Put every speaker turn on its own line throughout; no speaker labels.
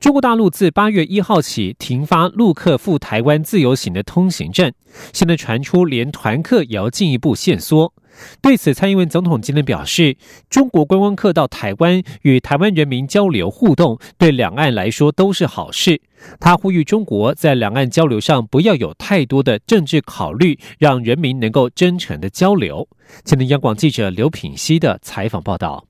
中国大陆自八月一号起停发陆客赴台湾自由行的通行证，现在传出连团客也要进一步限缩。对此，蔡英文总统今天表示，中国观光客到台湾与台湾人民交流互动，对两岸来说都是好事。他呼吁中国在两岸交流上不要有太多的政治考虑，让人民能够真诚的交流。前的央广记者刘品熙的采访报道。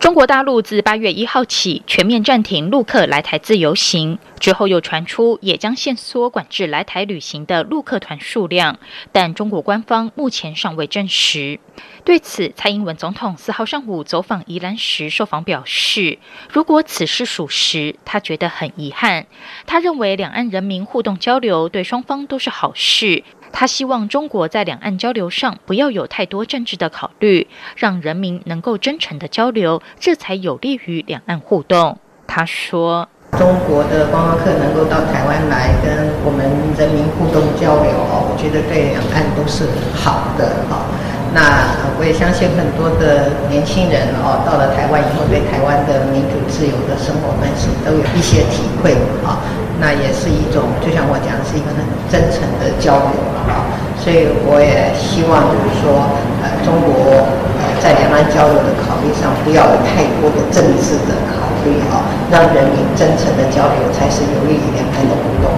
中国大陆自八月一号起全面暂停陆客来台自由行，之后又传出也将限缩管制来台旅行的陆客团数量，但中国官方目前尚未证实。对此，蔡英文总统四号上午走访宜兰时受访表示，如果此事属实，他觉得很遗憾。他认为两岸人民互动交流对双方都是好事。他希望中国在两岸交流上不要有太多政治的考虑，让人民能够真诚的交流，这才有利于两岸互动。他说：“中国的观光客能够到台湾来跟我们人民互动交流，哦，我觉得对两岸都是好的，哈。那我也相信很多的年轻人，哦，到了台湾以后，对台湾的民主自由的生活方式都有一些体会，啊。”那也是一种，就像我讲，是一个很真诚的交流啊。所以我也希望，就是说，呃，中国呃在两岸交流的考虑上，不要有太多的政治的考虑啊，让人民真诚的交流，才是有利于两岸的互动。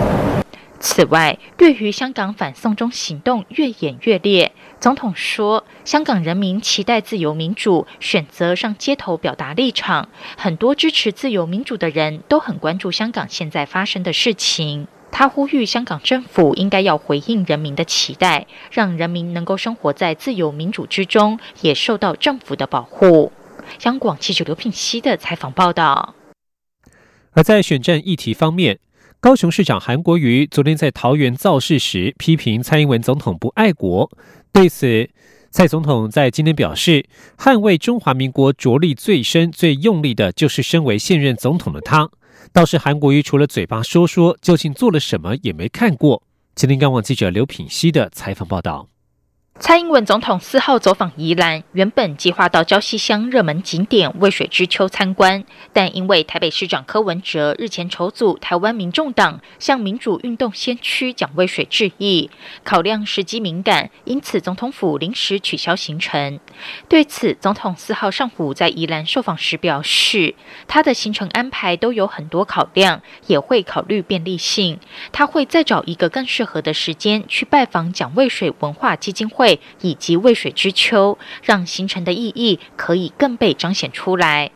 此外，对于香港反送中行动越演越烈，总统说，香港人民期待自由民主，选择上街头表达立场。很多支持自由民主的人都很关注香港现在发生的事情。他呼吁香港政府应该要回应人民的期待，让人民能够生活在自由民主之中，也受到政府的保护。央广记者刘聘熙的采访报道。
而在选战议题方面。高雄市长韩国瑜昨天在桃园造势时批评蔡英文总统不爱国，对此，蔡总统在今天表示，捍卫中华民国着力最深、最用力的，就是身为现任总统的他。倒是韩国瑜除了嘴巴说说，究竟做了什么也没看过。吉林干网记者刘品熙的采访报道。
蔡英文总统四号走访宜兰，原本计划到礁溪乡热门景点渭水之丘参观，但因为台北市长柯文哲日前筹组台湾民众党，向民主运动先驱蒋渭水致意，考量时机敏感，因此总统府临时取消行程。对此，总统四号上午在宜兰受访时表示，他的行程安排都有很多考量，也会考虑便利性，他会再找一个更适合的时间去拜访蒋渭水文化基金会。会以及渭水之秋，让形成的意义可以更被彰显出来。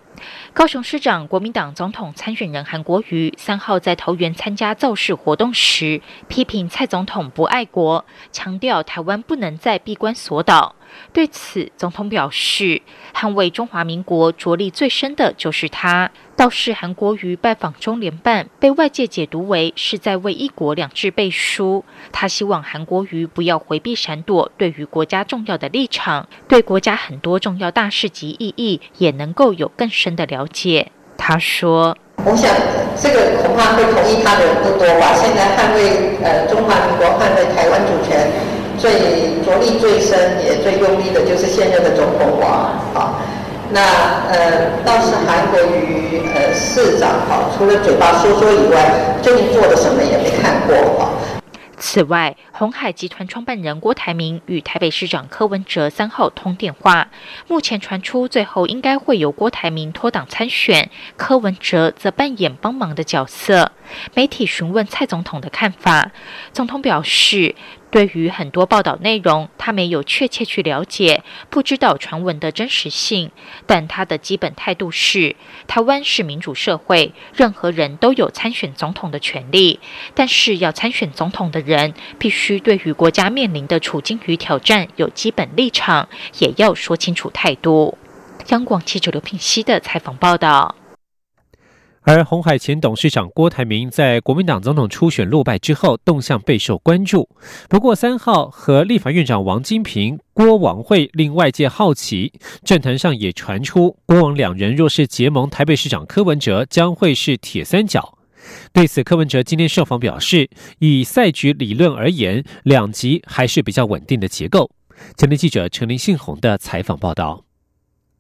高雄市长、国民党总统参选人韩国瑜三号在桃园参加造势活动时，批评蔡总统不爱国，强调台湾不能再闭关锁岛。对此，总统表示，捍卫中华民国着力最深的就是他。倒是韩国瑜拜访中联办，被外界解读为是在为一国两制背书。他希望韩国瑜不要回避闪躲，对于国家重要的立场，对国家很多重要大事及意义，也能够有更深的了解。他说：“我想这个恐怕会同意他的人不多吧。现在捍卫呃中华民国，捍卫台湾主权，最着力最深也最用力的就是现任的总统华啊。”那呃，倒是韩国瑜呃市长哈，除了嘴巴说说以外，究竟做了什么也没看过哈。此外，红海集团创办人郭台铭与台北市长柯文哲三号通电话，目前传出最后应该会由郭台铭脱党参选，柯文哲则扮演帮忙的角色。媒体询问蔡总统的看法，总统表示。对于很多报道内容，他没有确切去了解，不知道传闻的真实性。但他的基本态度是，台湾是民主社会，任何人都有参选总统的权利。但是要参选总统的人，必须对于国家面临的处境与挑战有基本立场，也要说清楚态度。央广记者刘品熙的采访报道。
而红海前董事长郭台铭在国民党总统初选落败之后，动向备受关注。不过，三号和立法院长王金平、郭王会令外界好奇，政坛上也传出郭王两人若是结盟，台北市长柯文哲将会是铁三角。对此，柯文哲今天受访表示，以赛局理论而言，两极还是比较稳定的结构。前天记者陈林信宏的采访报道。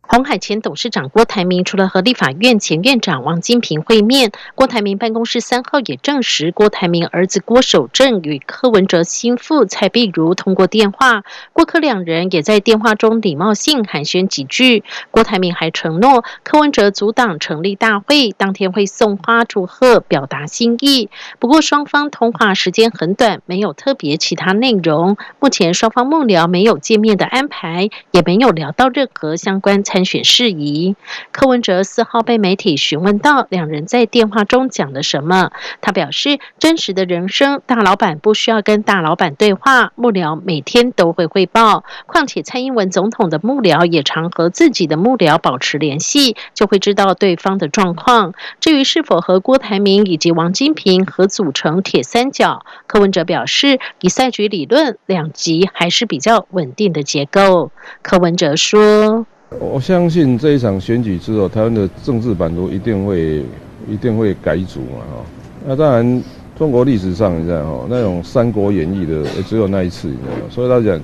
红海前董事长郭台铭除了和立法院前院长王金平会面，郭台铭办公室三号也证实，郭台铭儿子郭守正与柯文哲心腹蔡碧如通过电话，郭柯两人也在电话中礼貌性寒暄几句。郭台铭还承诺，柯文哲阻挡成立大会当天会送花祝贺，表达心意。不过双方通话时间很短，没有特别其他内容。目前双方幕僚没有见面的安排，也没有聊到任何相关参选事宜，柯文哲四号被媒体询问到两人在电话中讲了什么，他表示真实的人生，大老板不需要跟大老板对话，幕僚每天都会汇报。况且蔡英文总统的幕僚也常和自己的幕僚保持联系，就会知道对方的状况。至于是否和郭台铭以及王金平合组成铁三角，柯文哲表示，以赛局理论，两极还是比较稳定的结构。柯文哲说。
我相信这一场选举之后，台湾的政治版图一定会一定会改组嘛，哈。那当然，中国历史上你知道哈，那种《三国演义》的只有那一次，你知道吗？所以他讲，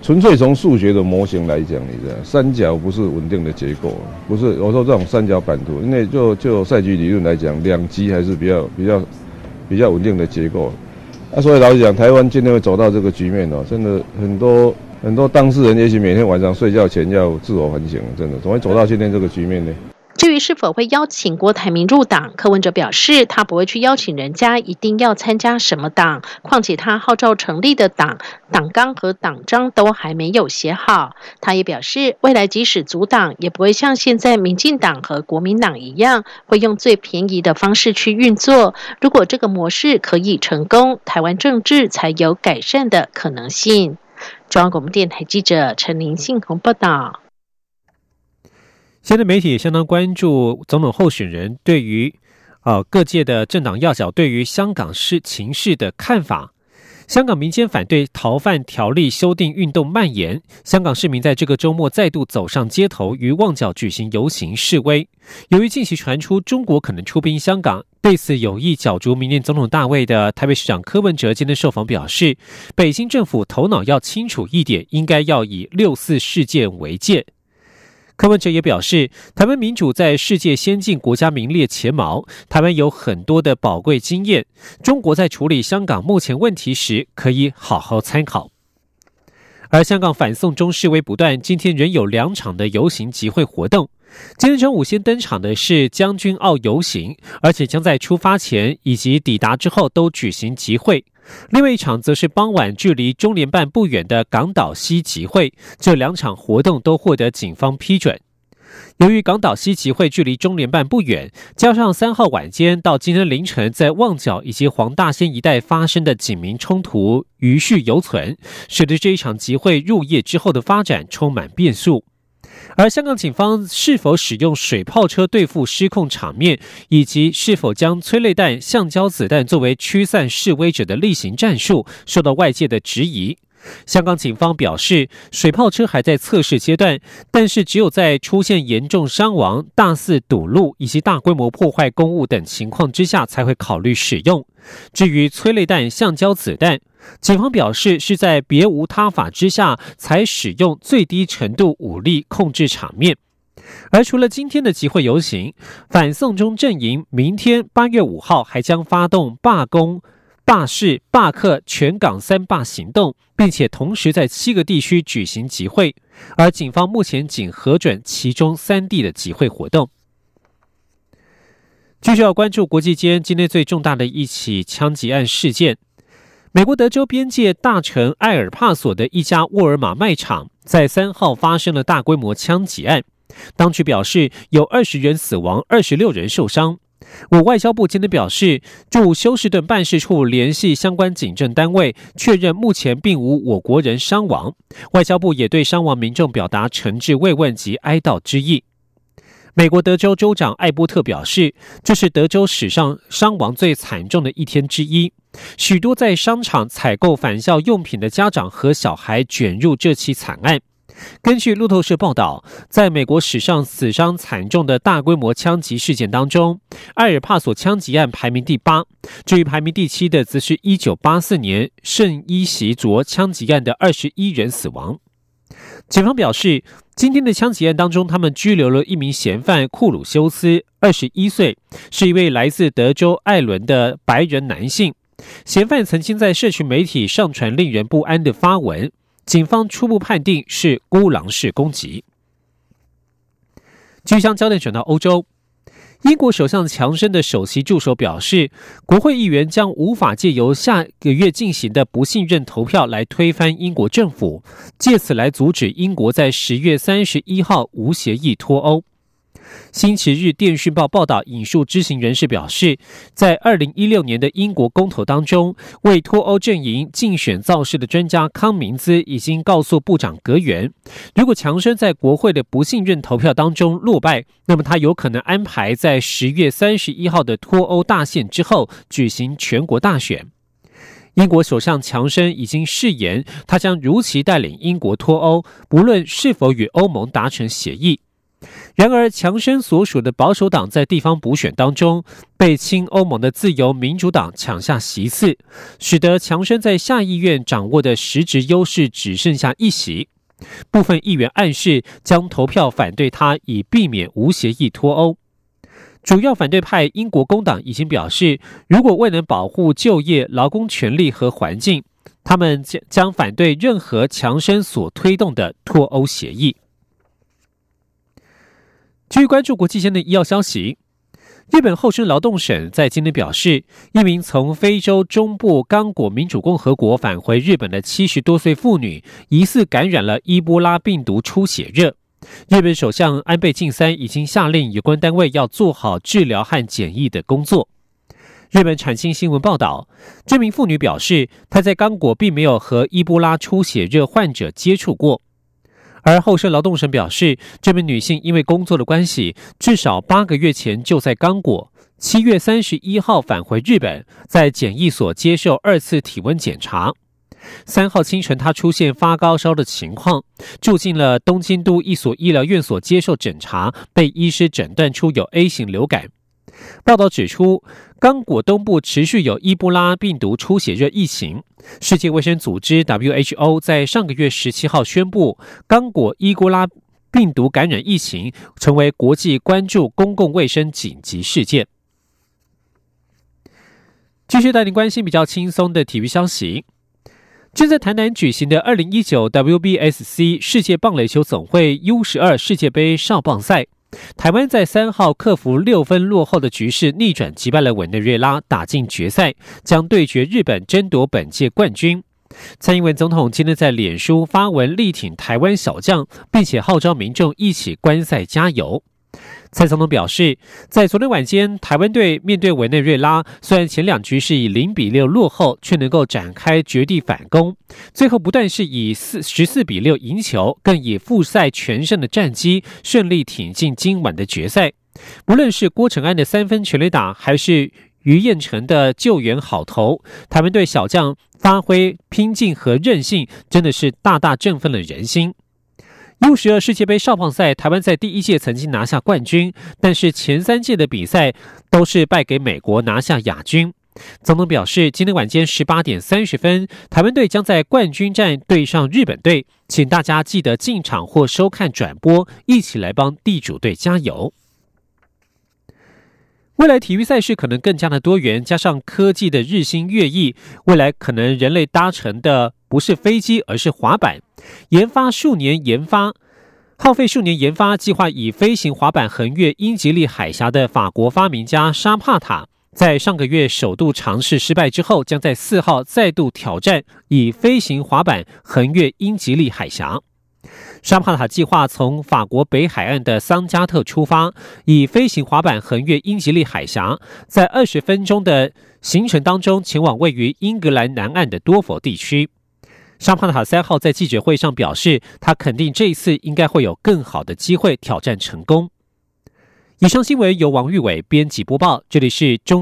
纯粹从数学的模型来讲，你知道，三角不是稳定的结构，不是。我说这种三角版图，因为就就赛局理论来讲，两极还是比较比较比较稳定的结构。那所以老实讲，台湾今天会走到这个局面哦，真的很多。很多当事人也许每天晚上睡觉前要自我反省，真的怎么会走到今天这个局面呢？
至于是否会邀请郭台铭入党，柯文哲表示，他不会去邀请人家一定要参加什么党，况且他号召成立的党党纲和党章都还没有写好。他也表示，未来即使组党，也不会像现在民进党和国民党一样，会用最便宜的方式去运作。如果这个模式可以成功，台湾政治才有改善的可能性。中央广播电台记者陈林信宏报道。
现在媒体也相当关注总统候选人对于呃各界的政党要角对于香港市情势的看法。香港民间反对逃犯条例修订运动蔓延，香港市民在这个周末再度走上街头，于旺角举行游行示威。由于近期传出中国可能出兵香港，对此有意角逐明年总统大位的台北市长柯文哲今天受访表示，北京政府头脑要清楚一点，应该要以六四事件为界。柯文哲也表示，台湾民主在世界先进国家名列前茅，台湾有很多的宝贵经验。中国在处理香港目前问题时，可以好好参考。而香港反送中示威不断，今天仍有两场的游行集会活动。今天中午先登场的是将军澳游行，而且将在出发前以及抵达之后都举行集会。另外一场则是傍晚距离中联办不远的港岛西集会，这两场活动都获得警方批准。由于港岛西集会距离中联办不远，加上三号晚间到今天凌晨在旺角以及黄大仙一带发生的警民冲突余绪犹存，使得这一场集会入夜之后的发展充满变数。而香港警方是否使用水炮车对付失控场面，以及是否将催泪弹、橡胶子弹作为驱散示威者的例行战术，受到外界的质疑。香港警方表示，水炮车还在测试阶段，但是只有在出现严重伤亡、大肆堵路以及大规模破坏公物等情况之下，才会考虑使用。至于催泪弹、橡胶子弹，警方表示是在别无他法之下才使用最低程度武力控制场面。而除了今天的集会游行，反送中阵营明天八月五号还将发动罢工、罢市、罢课全港三罢行动，并且同时在七个地区举行集会。而警方目前仅核准其中三地的集会活动。继续要关注国际间今天最重大的一起枪击案事件。美国德州边界大城埃尔帕索的一家沃尔玛卖场在三号发生了大规模枪击案，当局表示有二十人死亡，二十六人受伤。我外交部今天表示，驻休斯顿办事处联系相关警政单位，确认目前并无我国人伤亡。外交部也对伤亡民众表达诚挚慰问及哀悼之意。美国德州州长艾波特表示，这是德州史上伤亡最惨重的一天之一。许多在商场采购返校用品的家长和小孩卷入这起惨案。根据路透社报道，在美国史上死伤惨重的大规模枪击事件当中，埃尔帕索枪击案排名第八。至于排名第七的，则是一九八四年圣伊席卓枪击案的二十一人死亡。警方表示，今天的枪击案当中，他们拘留了一名嫌犯库鲁修斯，二十一岁，是一位来自德州艾伦的白人男性。嫌犯曾经在社群媒体上传令人不安的发文。警方初步判定是孤狼式攻击。据将焦点转到欧洲，英国首相强生的首席助手表示，国会议员将无法借由下个月进行的不信任投票来推翻英国政府，借此来阻止英国在十月三十一号无协议脱欧。星期日电讯报报道，引述知情人士表示，在二零一六年的英国公投当中，为脱欧阵营竞选造势的专家康明兹已经告诉部长格源，如果强生在国会的不信任投票当中落败，那么他有可能安排在十月三十一号的脱欧大限之后举行全国大选。英国首相强生已经誓言，他将如期带领英国脱欧，不论是否与欧盟达成协议。然而，强生所属的保守党在地方补选当中被亲欧盟的自由民主党抢下席次，使得强生在下议院掌握的实质优势只剩下一席。部分议员暗示将投票反对他，以避免无协议脱欧。主要反对派英国工党已经表示，如果未能保护就业、劳工权利和环境，他们将将反对任何强生所推动的脱欧协议。继续关注国际间的医药消息，日本厚生劳动省在今天表示，一名从非洲中部刚果民主共和国返回日本的七十多岁妇女，疑似感染了伊波拉病毒出血热。日本首相安倍晋三已经下令有关单位要做好治疗和检疫的工作。日本产经新闻报道，这名妇女表示，她在刚果并没有和伊波拉出血热患者接触过。而厚生劳动省表示，这名女性因为工作的关系，至少八个月前就在刚果，七月三十一号返回日本，在检疫所接受二次体温检查。三号清晨，她出现发高烧的情况，住进了东京都一所医疗院所接受诊查，被医师诊断出有 A 型流感。报道指出，刚果东部持续有伊波拉病毒出血热疫情。世界卫生组织 （WHO） 在上个月十七号宣布，刚果伊波拉病毒感染疫情成为国际关注公共卫生紧急事件。继续带您关心比较轻松的体育消息。正在台南举行的二零一九 WBSC 世界棒垒球总会 U 十二世界杯少棒赛。台湾在三号克服六分落后的局势，逆转击败了委内瑞拉，打进决赛，将对决日本，争夺本届冠军。蔡英文总统今天在脸书发文力挺台湾小将，并且号召民众一起观赛加油。蔡总统表示，在昨天晚间，台湾队面对委内瑞拉，虽然前两局是以零比六落后，却能够展开绝地反攻，最后不但是以四十四比六赢球，更以复赛全胜的战绩顺利挺进今晚的决赛。不论是郭成安的三分全垒打，还是于彦成的救援好投，台湾队小将发挥拼劲和韧性，真的是大大振奋了人心。U 十二世界杯少棒赛，台湾在第一届曾经拿下冠军，但是前三届的比赛都是败给美国，拿下亚军。总统表示，今天晚间十八点三十分，台湾队将在冠军战对上日本队，请大家记得进场或收看转播，一起来帮地主队加油。未来体育赛事可能更加的多元，加上科技的日新月异，未来可能人类搭乘的不是飞机，而是滑板。研发数年，研发耗费数年研发，计划以飞行滑板横越英吉利海峡的法国发明家沙帕塔，在上个月首度尝试失败之后，将在四号再度挑战以飞行滑板横越英吉利海峡。沙帕塔计划从法国北海岸的桑加特出发，以飞行滑板横越英吉利海峡，在二十分钟的行程当中，前往位于英格兰南岸的多佛地区。沙帕塔三号在记者会上表示，他肯定这一次应该会有更好的机会挑战成功。以上新闻由王玉伟编辑播报，这里是中。